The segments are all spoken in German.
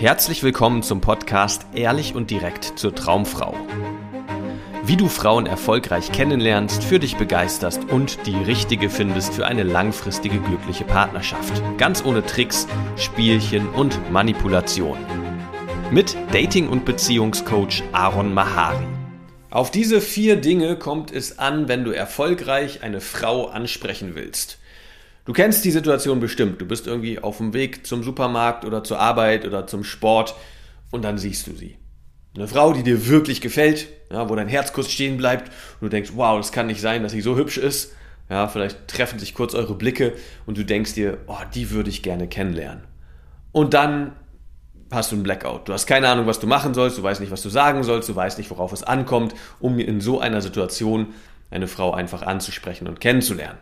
Herzlich willkommen zum Podcast Ehrlich und direkt zur Traumfrau. Wie du Frauen erfolgreich kennenlernst, für dich begeisterst und die richtige findest für eine langfristige glückliche Partnerschaft. Ganz ohne Tricks, Spielchen und Manipulation. Mit Dating- und Beziehungscoach Aaron Mahari. Auf diese vier Dinge kommt es an, wenn du erfolgreich eine Frau ansprechen willst. Du kennst die Situation bestimmt. Du bist irgendwie auf dem Weg zum Supermarkt oder zur Arbeit oder zum Sport und dann siehst du sie. Eine Frau, die dir wirklich gefällt, ja, wo dein Herz kurz stehen bleibt und du denkst, wow, das kann nicht sein, dass sie so hübsch ist. Ja, vielleicht treffen sich kurz eure Blicke und du denkst dir, oh, die würde ich gerne kennenlernen. Und dann hast du einen Blackout. Du hast keine Ahnung, was du machen sollst, du weißt nicht, was du sagen sollst, du weißt nicht, worauf es ankommt, um in so einer Situation eine Frau einfach anzusprechen und kennenzulernen.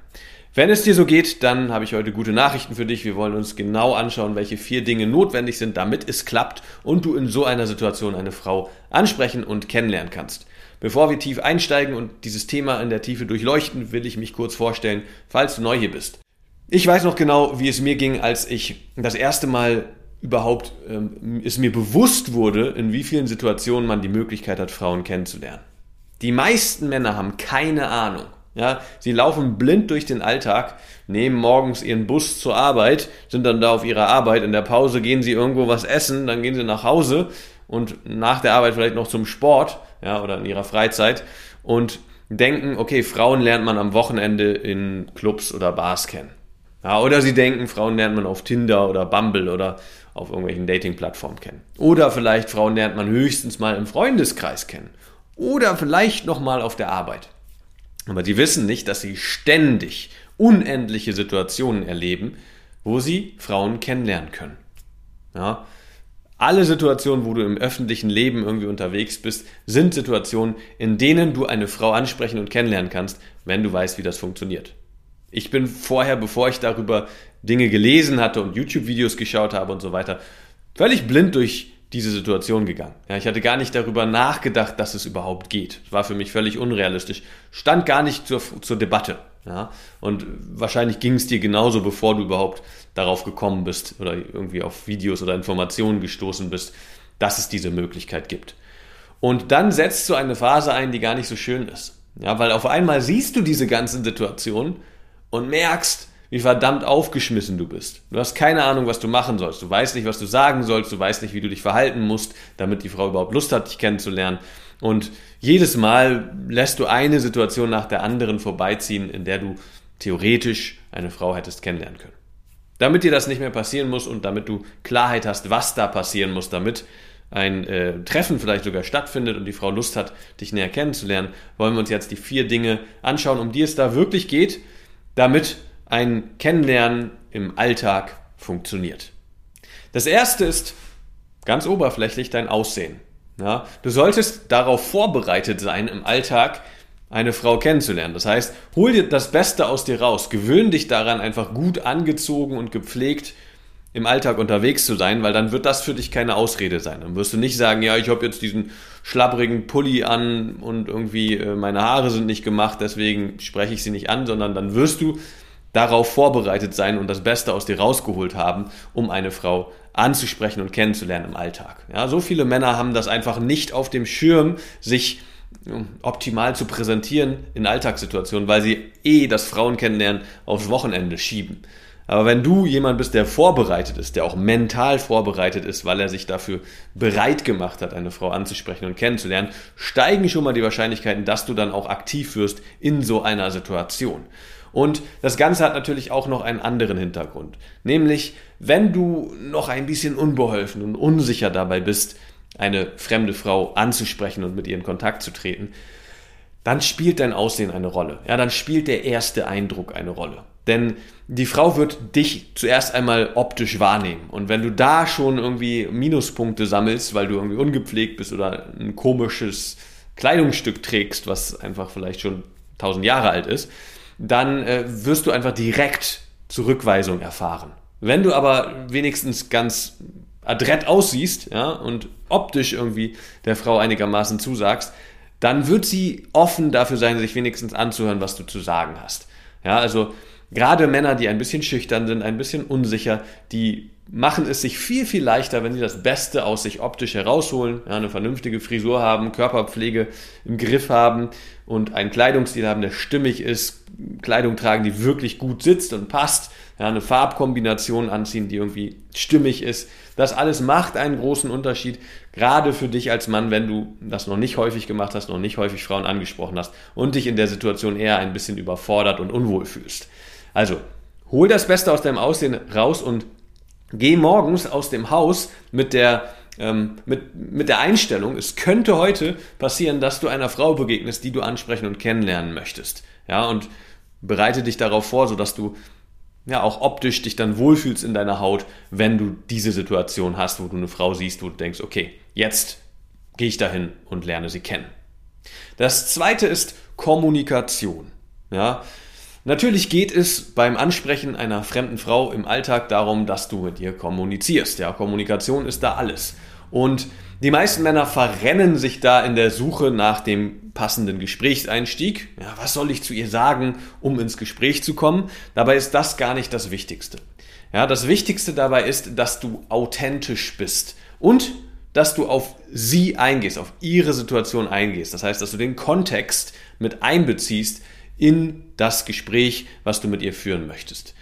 Wenn es dir so geht, dann habe ich heute gute Nachrichten für dich. Wir wollen uns genau anschauen, welche vier Dinge notwendig sind, damit es klappt und du in so einer Situation eine Frau ansprechen und kennenlernen kannst. Bevor wir tief einsteigen und dieses Thema in der Tiefe durchleuchten, will ich mich kurz vorstellen, falls du neu hier bist. Ich weiß noch genau, wie es mir ging, als ich das erste Mal überhaupt ähm, es mir bewusst wurde, in wie vielen Situationen man die Möglichkeit hat, Frauen kennenzulernen. Die meisten Männer haben keine Ahnung, ja, sie laufen blind durch den Alltag, nehmen morgens ihren Bus zur Arbeit, sind dann da auf ihrer Arbeit, in der Pause gehen sie irgendwo was essen, dann gehen sie nach Hause und nach der Arbeit vielleicht noch zum Sport, ja, oder in ihrer Freizeit und denken, okay, Frauen lernt man am Wochenende in Clubs oder Bars kennen. Ja, oder sie denken, Frauen lernt man auf Tinder oder Bumble oder auf irgendwelchen Dating-Plattformen kennen. Oder vielleicht Frauen lernt man höchstens mal im Freundeskreis kennen. Oder vielleicht noch mal auf der Arbeit. Aber die wissen nicht, dass sie ständig unendliche Situationen erleben, wo sie Frauen kennenlernen können. Ja? Alle Situationen, wo du im öffentlichen Leben irgendwie unterwegs bist, sind Situationen, in denen du eine Frau ansprechen und kennenlernen kannst, wenn du weißt, wie das funktioniert. Ich bin vorher, bevor ich darüber Dinge gelesen hatte und YouTube-Videos geschaut habe und so weiter, völlig blind durch diese Situation gegangen. Ja, ich hatte gar nicht darüber nachgedacht, dass es überhaupt geht. Das war für mich völlig unrealistisch. Stand gar nicht zur, zur Debatte. Ja, und wahrscheinlich ging es dir genauso, bevor du überhaupt darauf gekommen bist oder irgendwie auf Videos oder Informationen gestoßen bist, dass es diese Möglichkeit gibt. Und dann setzt du eine Phase ein, die gar nicht so schön ist. Ja, weil auf einmal siehst du diese ganzen Situationen und merkst, wie verdammt aufgeschmissen du bist. Du hast keine Ahnung, was du machen sollst. Du weißt nicht, was du sagen sollst. Du weißt nicht, wie du dich verhalten musst, damit die Frau überhaupt Lust hat, dich kennenzulernen. Und jedes Mal lässt du eine Situation nach der anderen vorbeiziehen, in der du theoretisch eine Frau hättest kennenlernen können. Damit dir das nicht mehr passieren muss und damit du Klarheit hast, was da passieren muss, damit ein äh, Treffen vielleicht sogar stattfindet und die Frau Lust hat, dich näher kennenzulernen, wollen wir uns jetzt die vier Dinge anschauen, um die es da wirklich geht, damit ein Kennenlernen im Alltag funktioniert. Das erste ist ganz oberflächlich dein Aussehen. Ja, du solltest darauf vorbereitet sein, im Alltag eine Frau kennenzulernen. Das heißt, hol dir das Beste aus dir raus. Gewöhn dich daran, einfach gut angezogen und gepflegt im Alltag unterwegs zu sein, weil dann wird das für dich keine Ausrede sein. Dann wirst du nicht sagen, ja, ich habe jetzt diesen schlabbrigen Pulli an und irgendwie äh, meine Haare sind nicht gemacht, deswegen spreche ich sie nicht an, sondern dann wirst du darauf vorbereitet sein und das Beste aus dir rausgeholt haben, um eine Frau anzusprechen und kennenzulernen im Alltag. Ja, so viele Männer haben das einfach nicht auf dem Schirm, sich optimal zu präsentieren in Alltagssituationen, weil sie eh das Frauen kennenlernen aufs Wochenende schieben. Aber wenn du jemand bist, der vorbereitet ist, der auch mental vorbereitet ist, weil er sich dafür bereit gemacht hat, eine Frau anzusprechen und kennenzulernen, steigen schon mal die Wahrscheinlichkeiten, dass du dann auch aktiv wirst in so einer Situation. Und das Ganze hat natürlich auch noch einen anderen Hintergrund. Nämlich, wenn du noch ein bisschen unbeholfen und unsicher dabei bist, eine fremde Frau anzusprechen und mit ihr in Kontakt zu treten, dann spielt dein Aussehen eine Rolle. Ja, dann spielt der erste Eindruck eine Rolle. Denn die Frau wird dich zuerst einmal optisch wahrnehmen. Und wenn du da schon irgendwie Minuspunkte sammelst, weil du irgendwie ungepflegt bist oder ein komisches Kleidungsstück trägst, was einfach vielleicht schon tausend Jahre alt ist, dann äh, wirst du einfach direkt Zurückweisung erfahren. Wenn du aber wenigstens ganz adrett aussiehst ja, und optisch irgendwie der Frau einigermaßen zusagst, dann wird sie offen dafür sein, sich wenigstens anzuhören, was du zu sagen hast. Ja, also gerade Männer, die ein bisschen schüchtern sind, ein bisschen unsicher, die machen es sich viel, viel leichter, wenn sie das Beste aus sich optisch herausholen, ja, eine vernünftige Frisur haben, Körperpflege im Griff haben und einen Kleidungsstil haben, der stimmig ist, Kleidung tragen, die wirklich gut sitzt und passt, ja, eine Farbkombination anziehen, die irgendwie stimmig ist. Das alles macht einen großen Unterschied, gerade für dich als Mann, wenn du das noch nicht häufig gemacht hast, noch nicht häufig Frauen angesprochen hast und dich in der Situation eher ein bisschen überfordert und unwohl fühlst. Also, hol das Beste aus deinem Aussehen raus und geh morgens aus dem Haus mit der ähm, mit, mit der Einstellung, es könnte heute passieren, dass du einer Frau begegnest, die du ansprechen und kennenlernen möchtest. Ja, und bereite dich darauf vor, sodass du ja auch optisch dich dann wohlfühlst in deiner Haut, wenn du diese Situation hast, wo du eine Frau siehst, wo du denkst, okay, jetzt gehe ich dahin und lerne sie kennen. Das zweite ist Kommunikation. Ja, Natürlich geht es beim Ansprechen einer fremden Frau im Alltag darum, dass du mit ihr kommunizierst. Ja, Kommunikation ist da alles. Und die meisten Männer verrennen sich da in der Suche nach dem passenden Gesprächseinstieg. Ja, was soll ich zu ihr sagen, um ins Gespräch zu kommen? Dabei ist das gar nicht das Wichtigste. Ja, das Wichtigste dabei ist, dass du authentisch bist und dass du auf sie eingehst, auf ihre Situation eingehst. Das heißt, dass du den Kontext mit einbeziehst, in das Gespräch, was du mit ihr führen möchtest.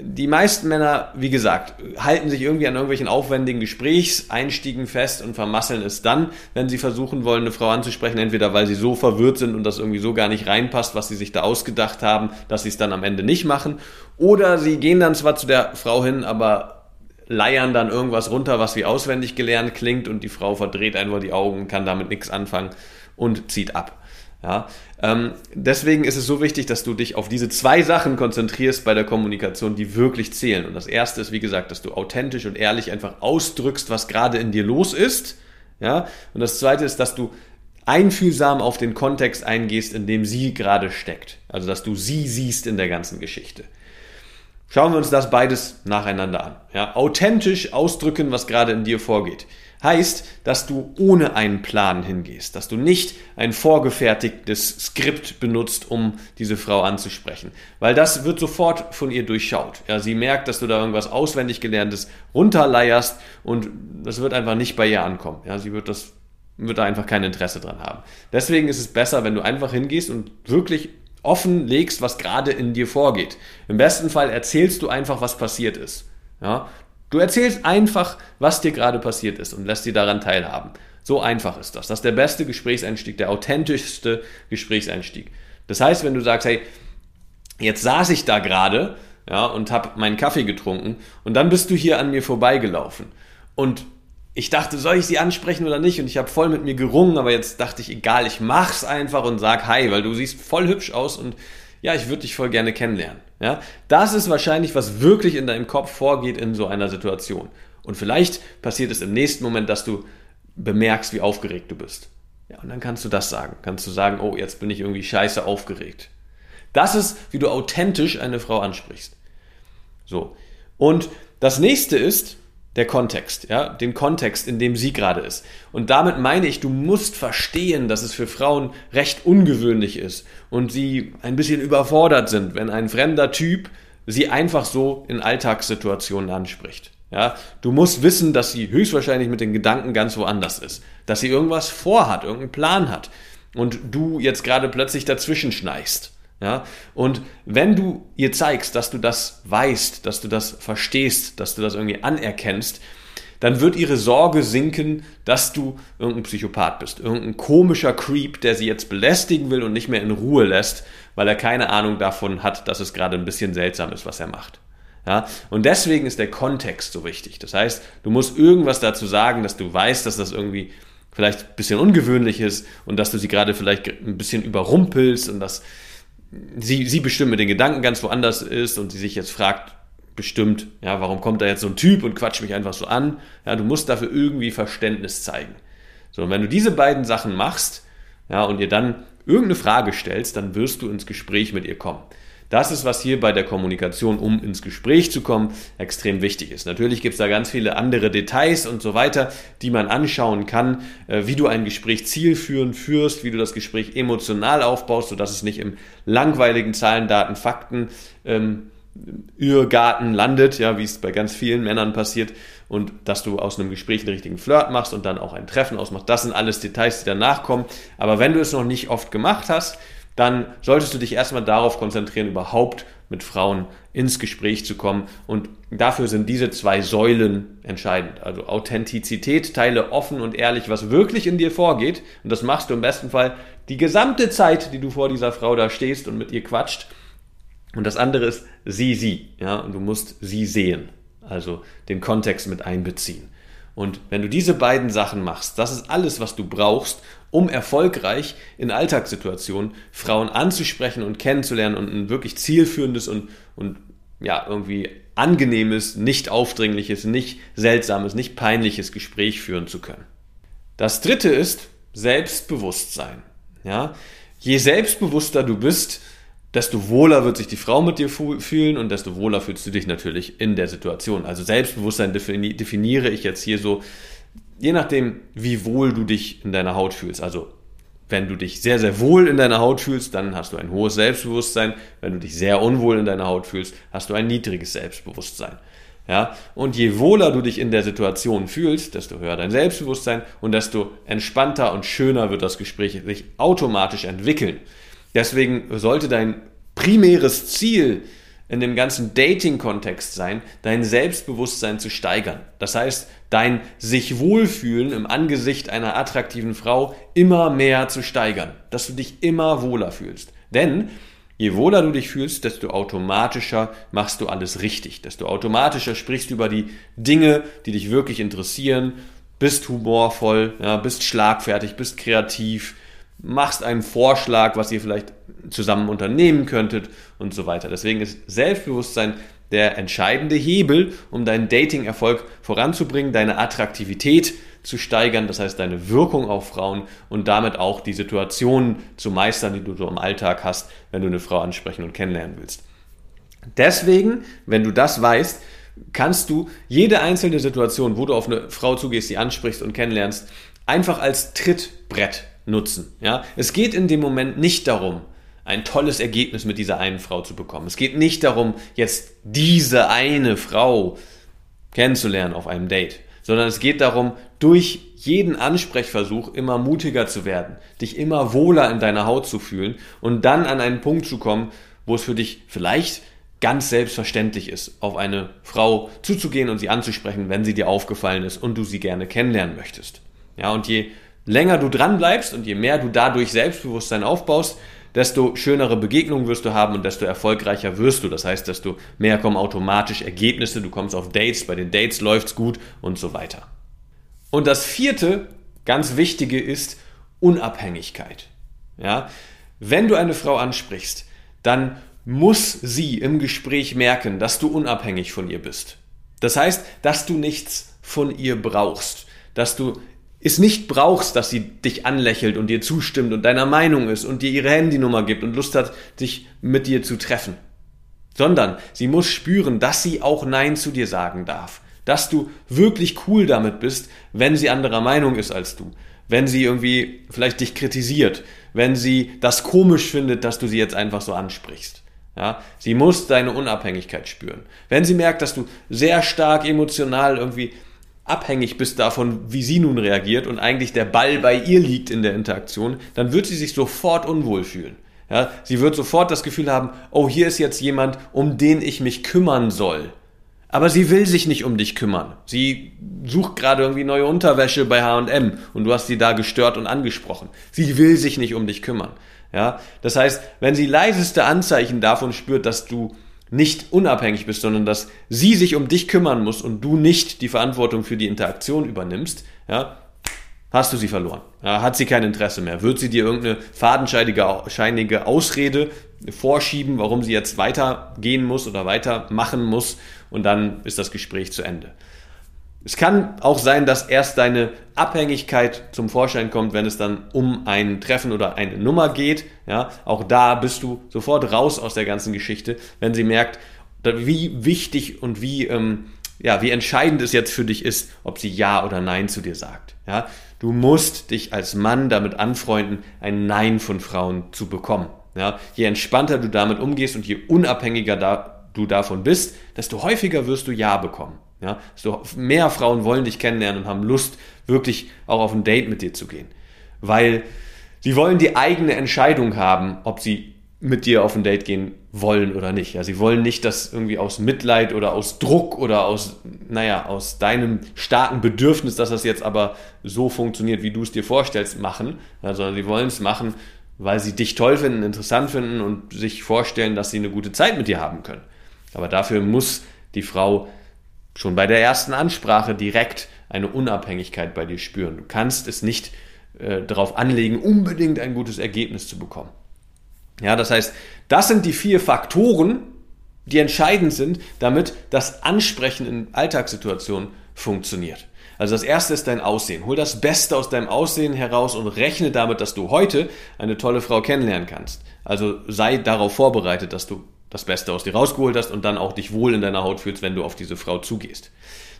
Die meisten Männer, wie gesagt, halten sich irgendwie an irgendwelchen aufwendigen Gesprächseinstiegen fest und vermasseln es dann, wenn sie versuchen wollen, eine Frau anzusprechen, entweder weil sie so verwirrt sind und das irgendwie so gar nicht reinpasst, was sie sich da ausgedacht haben, dass sie es dann am Ende nicht machen, oder sie gehen dann zwar zu der Frau hin, aber leiern dann irgendwas runter, was wie auswendig gelernt klingt und die Frau verdreht einfach die Augen, kann damit nichts anfangen und zieht ab. Ja, ähm, deswegen ist es so wichtig, dass du dich auf diese zwei Sachen konzentrierst bei der Kommunikation, die wirklich zählen. Und das erste ist, wie gesagt, dass du authentisch und ehrlich einfach ausdrückst, was gerade in dir los ist. Ja, und das zweite ist, dass du einfühlsam auf den Kontext eingehst, in dem sie gerade steckt. Also, dass du sie siehst in der ganzen Geschichte. Schauen wir uns das beides nacheinander an. Ja, authentisch ausdrücken, was gerade in dir vorgeht. Heißt, dass du ohne einen Plan hingehst, dass du nicht ein vorgefertigtes Skript benutzt, um diese Frau anzusprechen. Weil das wird sofort von ihr durchschaut. Ja, sie merkt, dass du da irgendwas auswendig gelerntes runterleierst und das wird einfach nicht bei ihr ankommen. Ja, sie wird das, wird da einfach kein Interesse dran haben. Deswegen ist es besser, wenn du einfach hingehst und wirklich offen legst, was gerade in dir vorgeht. Im besten Fall erzählst du einfach, was passiert ist. Ja, Du erzählst einfach, was dir gerade passiert ist und lässt sie daran teilhaben. So einfach ist das. Das ist der beste Gesprächseinstieg, der authentischste Gesprächseinstieg. Das heißt, wenn du sagst, hey, jetzt saß ich da gerade ja, und habe meinen Kaffee getrunken und dann bist du hier an mir vorbeigelaufen und ich dachte, soll ich sie ansprechen oder nicht? Und ich habe voll mit mir gerungen, aber jetzt dachte ich, egal, ich mach's einfach und sag Hi, weil du siehst voll hübsch aus und ja, ich würde dich voll gerne kennenlernen. Ja, das ist wahrscheinlich, was wirklich in deinem Kopf vorgeht in so einer Situation. Und vielleicht passiert es im nächsten Moment, dass du bemerkst, wie aufgeregt du bist. Ja, und dann kannst du das sagen. Kannst du sagen, oh, jetzt bin ich irgendwie scheiße aufgeregt. Das ist, wie du authentisch eine Frau ansprichst. So. Und das nächste ist, der Kontext, ja, den Kontext, in dem sie gerade ist. Und damit meine ich, du musst verstehen, dass es für Frauen recht ungewöhnlich ist und sie ein bisschen überfordert sind, wenn ein fremder Typ sie einfach so in Alltagssituationen anspricht. Ja, du musst wissen, dass sie höchstwahrscheinlich mit den Gedanken ganz woanders ist, dass sie irgendwas vorhat, irgendeinen Plan hat und du jetzt gerade plötzlich dazwischen schneist. Ja? Und wenn du ihr zeigst, dass du das weißt, dass du das verstehst, dass du das irgendwie anerkennst, dann wird ihre Sorge sinken, dass du irgendein Psychopath bist, irgendein komischer Creep, der sie jetzt belästigen will und nicht mehr in Ruhe lässt, weil er keine Ahnung davon hat, dass es gerade ein bisschen seltsam ist, was er macht. Ja, und deswegen ist der Kontext so wichtig. Das heißt, du musst irgendwas dazu sagen, dass du weißt, dass das irgendwie vielleicht ein bisschen ungewöhnlich ist und dass du sie gerade vielleicht ein bisschen überrumpelst und dass sie, sie bestimmt mit den Gedanken ganz woanders ist und sie sich jetzt fragt, bestimmt, ja, warum kommt da jetzt so ein Typ und quatscht mich einfach so an? Ja, du musst dafür irgendwie Verständnis zeigen. So, und wenn du diese beiden Sachen machst, ja, und ihr dann irgendeine Frage stellst, dann wirst du ins Gespräch mit ihr kommen. Das ist, was hier bei der Kommunikation, um ins Gespräch zu kommen, extrem wichtig ist. Natürlich gibt es da ganz viele andere Details und so weiter, die man anschauen kann, äh, wie du ein Gespräch zielführend führst, wie du das Gespräch emotional aufbaust, sodass es nicht im langweiligen Zahlen, Daten, Fakten ähm, Irrgarten landet, ja, wie es bei ganz vielen Männern passiert, und dass du aus einem Gespräch einen richtigen Flirt machst und dann auch ein Treffen ausmachst. Das sind alles Details, die danach kommen. Aber wenn du es noch nicht oft gemacht hast, dann solltest du dich erstmal darauf konzentrieren, überhaupt mit Frauen ins Gespräch zu kommen. Und dafür sind diese zwei Säulen entscheidend. Also Authentizität, teile offen und ehrlich, was wirklich in dir vorgeht. Und das machst du im besten Fall die gesamte Zeit, die du vor dieser Frau da stehst und mit ihr quatscht. Und das andere ist sie, sie. Ja, und du musst sie sehen. Also den Kontext mit einbeziehen. Und wenn du diese beiden Sachen machst, das ist alles, was du brauchst, um erfolgreich in Alltagssituationen Frauen anzusprechen und kennenzulernen und ein wirklich zielführendes und, und ja, irgendwie angenehmes, nicht aufdringliches, nicht seltsames, nicht peinliches Gespräch führen zu können. Das dritte ist Selbstbewusstsein. Ja, je selbstbewusster du bist, desto wohler wird sich die Frau mit dir fühlen und desto wohler fühlst du dich natürlich in der Situation. Also Selbstbewusstsein definiere ich jetzt hier so, je nachdem, wie wohl du dich in deiner Haut fühlst. Also wenn du dich sehr, sehr wohl in deiner Haut fühlst, dann hast du ein hohes Selbstbewusstsein. Wenn du dich sehr unwohl in deiner Haut fühlst, hast du ein niedriges Selbstbewusstsein. Ja, und je wohler du dich in der Situation fühlst, desto höher dein Selbstbewusstsein und desto entspannter und schöner wird das Gespräch sich automatisch entwickeln. Deswegen sollte dein primäres Ziel in dem ganzen Dating-Kontext sein, dein Selbstbewusstsein zu steigern. Das heißt, dein sich wohlfühlen im Angesicht einer attraktiven Frau immer mehr zu steigern, dass du dich immer wohler fühlst. Denn je wohler du dich fühlst, desto automatischer machst du alles richtig, desto automatischer sprichst du über die Dinge, die dich wirklich interessieren, bist humorvoll, ja, bist schlagfertig, bist kreativ, machst einen Vorschlag, was ihr vielleicht zusammen unternehmen könntet und so weiter. Deswegen ist Selbstbewusstsein der entscheidende Hebel, um deinen Dating-Erfolg voranzubringen, deine Attraktivität zu steigern, das heißt deine Wirkung auf Frauen und damit auch die Situationen zu meistern, die du so im Alltag hast, wenn du eine Frau ansprechen und kennenlernen willst. Deswegen, wenn du das weißt, kannst du jede einzelne Situation, wo du auf eine Frau zugehst, die ansprichst und kennenlernst, einfach als Trittbrett nutzen. Ja? Es geht in dem Moment nicht darum, ein tolles Ergebnis mit dieser einen Frau zu bekommen. Es geht nicht darum, jetzt diese eine Frau kennenzulernen auf einem Date, sondern es geht darum, durch jeden Ansprechversuch immer mutiger zu werden, dich immer wohler in deiner Haut zu fühlen und dann an einen Punkt zu kommen, wo es für dich vielleicht ganz selbstverständlich ist, auf eine Frau zuzugehen und sie anzusprechen, wenn sie dir aufgefallen ist und du sie gerne kennenlernen möchtest. Ja, und je länger du dran bleibst und je mehr du dadurch Selbstbewusstsein aufbaust, desto schönere Begegnungen wirst du haben und desto erfolgreicher wirst du. Das heißt, desto mehr kommen automatisch Ergebnisse, du kommst auf Dates, bei den Dates läuft's gut und so weiter. Und das vierte, ganz wichtige ist Unabhängigkeit. Ja? Wenn du eine Frau ansprichst, dann muss sie im Gespräch merken, dass du unabhängig von ihr bist. Das heißt, dass du nichts von ihr brauchst, dass du es nicht brauchst, dass sie dich anlächelt und dir zustimmt und deiner Meinung ist und dir ihre Handynummer gibt und Lust hat, dich mit dir zu treffen. Sondern sie muss spüren, dass sie auch Nein zu dir sagen darf. Dass du wirklich cool damit bist, wenn sie anderer Meinung ist als du. Wenn sie irgendwie vielleicht dich kritisiert. Wenn sie das komisch findet, dass du sie jetzt einfach so ansprichst. Ja, sie muss deine Unabhängigkeit spüren. Wenn sie merkt, dass du sehr stark emotional irgendwie abhängig bist davon, wie sie nun reagiert und eigentlich der Ball bei ihr liegt in der Interaktion, dann wird sie sich sofort unwohl fühlen. Ja, sie wird sofort das Gefühl haben, oh, hier ist jetzt jemand, um den ich mich kümmern soll. Aber sie will sich nicht um dich kümmern. Sie sucht gerade irgendwie neue Unterwäsche bei H&M und du hast sie da gestört und angesprochen. Sie will sich nicht um dich kümmern. Ja, das heißt, wenn sie leiseste Anzeichen davon spürt, dass du nicht unabhängig bist, sondern dass sie sich um dich kümmern muss und du nicht die Verantwortung für die Interaktion übernimmst, ja, hast du sie verloren. Ja, hat sie kein Interesse mehr. Wird sie dir irgendeine fadenscheinige Ausrede vorschieben, warum sie jetzt weitergehen muss oder weitermachen muss und dann ist das Gespräch zu Ende. Es kann auch sein, dass erst deine Abhängigkeit zum Vorschein kommt, wenn es dann um ein Treffen oder eine Nummer geht. Ja, auch da bist du sofort raus aus der ganzen Geschichte, wenn sie merkt, wie wichtig und wie, ähm, ja, wie entscheidend es jetzt für dich ist, ob sie Ja oder Nein zu dir sagt. Ja, du musst dich als Mann damit anfreunden, ein Nein von Frauen zu bekommen. Ja, je entspannter du damit umgehst und je unabhängiger da du davon bist, desto häufiger wirst du Ja bekommen. Ja, desto mehr Frauen wollen dich kennenlernen und haben Lust, wirklich auch auf ein Date mit dir zu gehen. Weil sie wollen die eigene Entscheidung haben, ob sie mit dir auf ein Date gehen wollen oder nicht. Ja, sie wollen nicht, dass irgendwie aus Mitleid oder aus Druck oder aus, naja, aus deinem starken Bedürfnis, dass das jetzt aber so funktioniert, wie du es dir vorstellst, machen, ja, sondern sie wollen es machen, weil sie dich toll finden, interessant finden und sich vorstellen, dass sie eine gute Zeit mit dir haben können. Aber dafür muss die Frau schon bei der ersten Ansprache direkt eine Unabhängigkeit bei dir spüren. Du kannst es nicht äh, darauf anlegen, unbedingt ein gutes Ergebnis zu bekommen. Ja, das heißt, das sind die vier Faktoren, die entscheidend sind, damit das Ansprechen in Alltagssituationen funktioniert. Also das erste ist dein Aussehen. Hol das Beste aus deinem Aussehen heraus und rechne damit, dass du heute eine tolle Frau kennenlernen kannst. Also sei darauf vorbereitet, dass du das Beste aus dir rausgeholt hast und dann auch dich wohl in deiner Haut fühlst, wenn du auf diese Frau zugehst.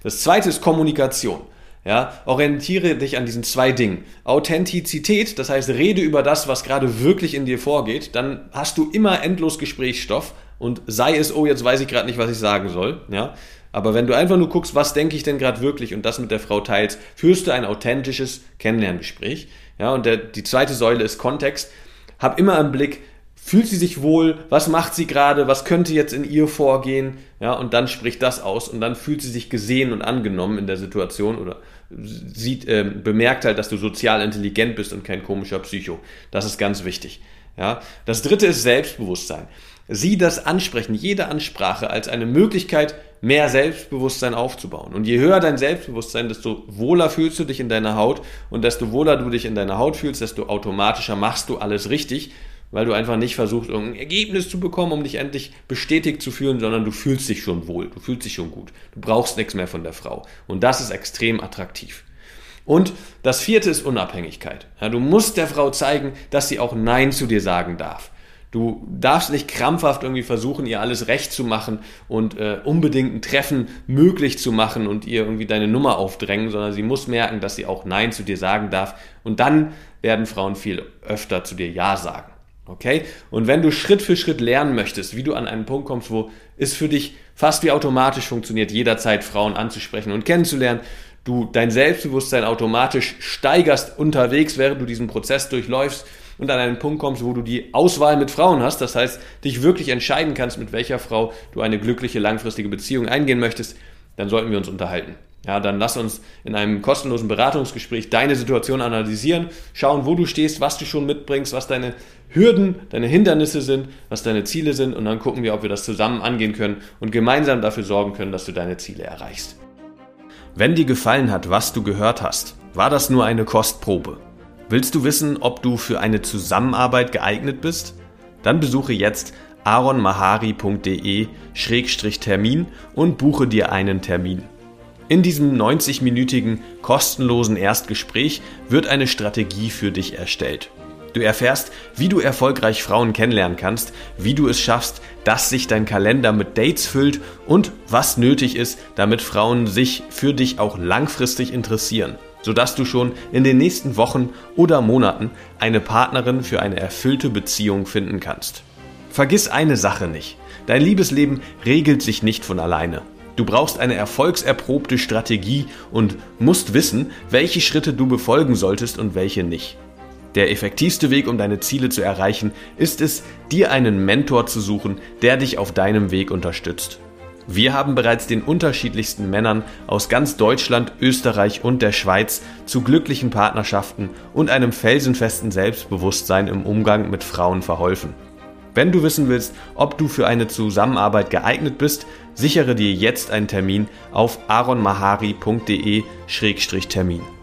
Das zweite ist Kommunikation. Ja, orientiere dich an diesen zwei Dingen. Authentizität, das heißt, rede über das, was gerade wirklich in dir vorgeht, dann hast du immer endlos Gesprächsstoff und sei es, oh, jetzt weiß ich gerade nicht, was ich sagen soll, ja. Aber wenn du einfach nur guckst, was denke ich denn gerade wirklich und das mit der Frau teilst, führst du ein authentisches Kennenlerngespräch. Ja, und der, die zweite Säule ist Kontext. Hab immer im Blick, fühlt sie sich wohl, was macht sie gerade, was könnte jetzt in ihr vorgehen, ja, und dann spricht das aus und dann fühlt sie sich gesehen und angenommen in der Situation oder sieht, äh, bemerkt halt, dass du sozial intelligent bist und kein komischer Psycho. Das ist ganz wichtig. Ja. Das dritte ist Selbstbewusstsein. Sieh das Ansprechen, jede Ansprache als eine Möglichkeit, mehr Selbstbewusstsein aufzubauen. Und je höher dein Selbstbewusstsein, desto wohler fühlst du dich in deiner Haut und desto wohler du dich in deiner Haut fühlst, desto automatischer machst du alles richtig weil du einfach nicht versuchst, irgendein Ergebnis zu bekommen, um dich endlich bestätigt zu fühlen, sondern du fühlst dich schon wohl, du fühlst dich schon gut. Du brauchst nichts mehr von der Frau. Und das ist extrem attraktiv. Und das vierte ist Unabhängigkeit. Ja, du musst der Frau zeigen, dass sie auch Nein zu dir sagen darf. Du darfst nicht krampfhaft irgendwie versuchen, ihr alles recht zu machen und äh, unbedingt ein Treffen möglich zu machen und ihr irgendwie deine Nummer aufdrängen, sondern sie muss merken, dass sie auch Nein zu dir sagen darf. Und dann werden Frauen viel öfter zu dir Ja sagen. Okay? Und wenn du Schritt für Schritt lernen möchtest, wie du an einen Punkt kommst, wo es für dich fast wie automatisch funktioniert, jederzeit Frauen anzusprechen und kennenzulernen, du dein Selbstbewusstsein automatisch steigerst unterwegs, während du diesen Prozess durchläufst und an einen Punkt kommst, wo du die Auswahl mit Frauen hast, das heißt, dich wirklich entscheiden kannst, mit welcher Frau du eine glückliche langfristige Beziehung eingehen möchtest, dann sollten wir uns unterhalten. Ja, dann lass uns in einem kostenlosen Beratungsgespräch deine Situation analysieren, schauen, wo du stehst, was du schon mitbringst, was deine Hürden, deine Hindernisse sind, was deine Ziele sind und dann gucken wir, ob wir das zusammen angehen können und gemeinsam dafür sorgen können, dass du deine Ziele erreichst. Wenn dir gefallen hat, was du gehört hast, war das nur eine Kostprobe. Willst du wissen, ob du für eine Zusammenarbeit geeignet bist? Dann besuche jetzt aronmahari.de-termin und buche dir einen Termin. In diesem 90-minütigen kostenlosen Erstgespräch wird eine Strategie für dich erstellt. Du erfährst, wie du erfolgreich Frauen kennenlernen kannst, wie du es schaffst, dass sich dein Kalender mit Dates füllt und was nötig ist, damit Frauen sich für dich auch langfristig interessieren, sodass du schon in den nächsten Wochen oder Monaten eine Partnerin für eine erfüllte Beziehung finden kannst. Vergiss eine Sache nicht. Dein Liebesleben regelt sich nicht von alleine. Du brauchst eine erfolgserprobte Strategie und musst wissen, welche Schritte du befolgen solltest und welche nicht. Der effektivste Weg, um deine Ziele zu erreichen, ist es, dir einen Mentor zu suchen, der dich auf deinem Weg unterstützt. Wir haben bereits den unterschiedlichsten Männern aus ganz Deutschland, Österreich und der Schweiz zu glücklichen Partnerschaften und einem felsenfesten Selbstbewusstsein im Umgang mit Frauen verholfen. Wenn du wissen willst, ob du für eine Zusammenarbeit geeignet bist, sichere dir jetzt einen Termin auf aronmahari.de-termin.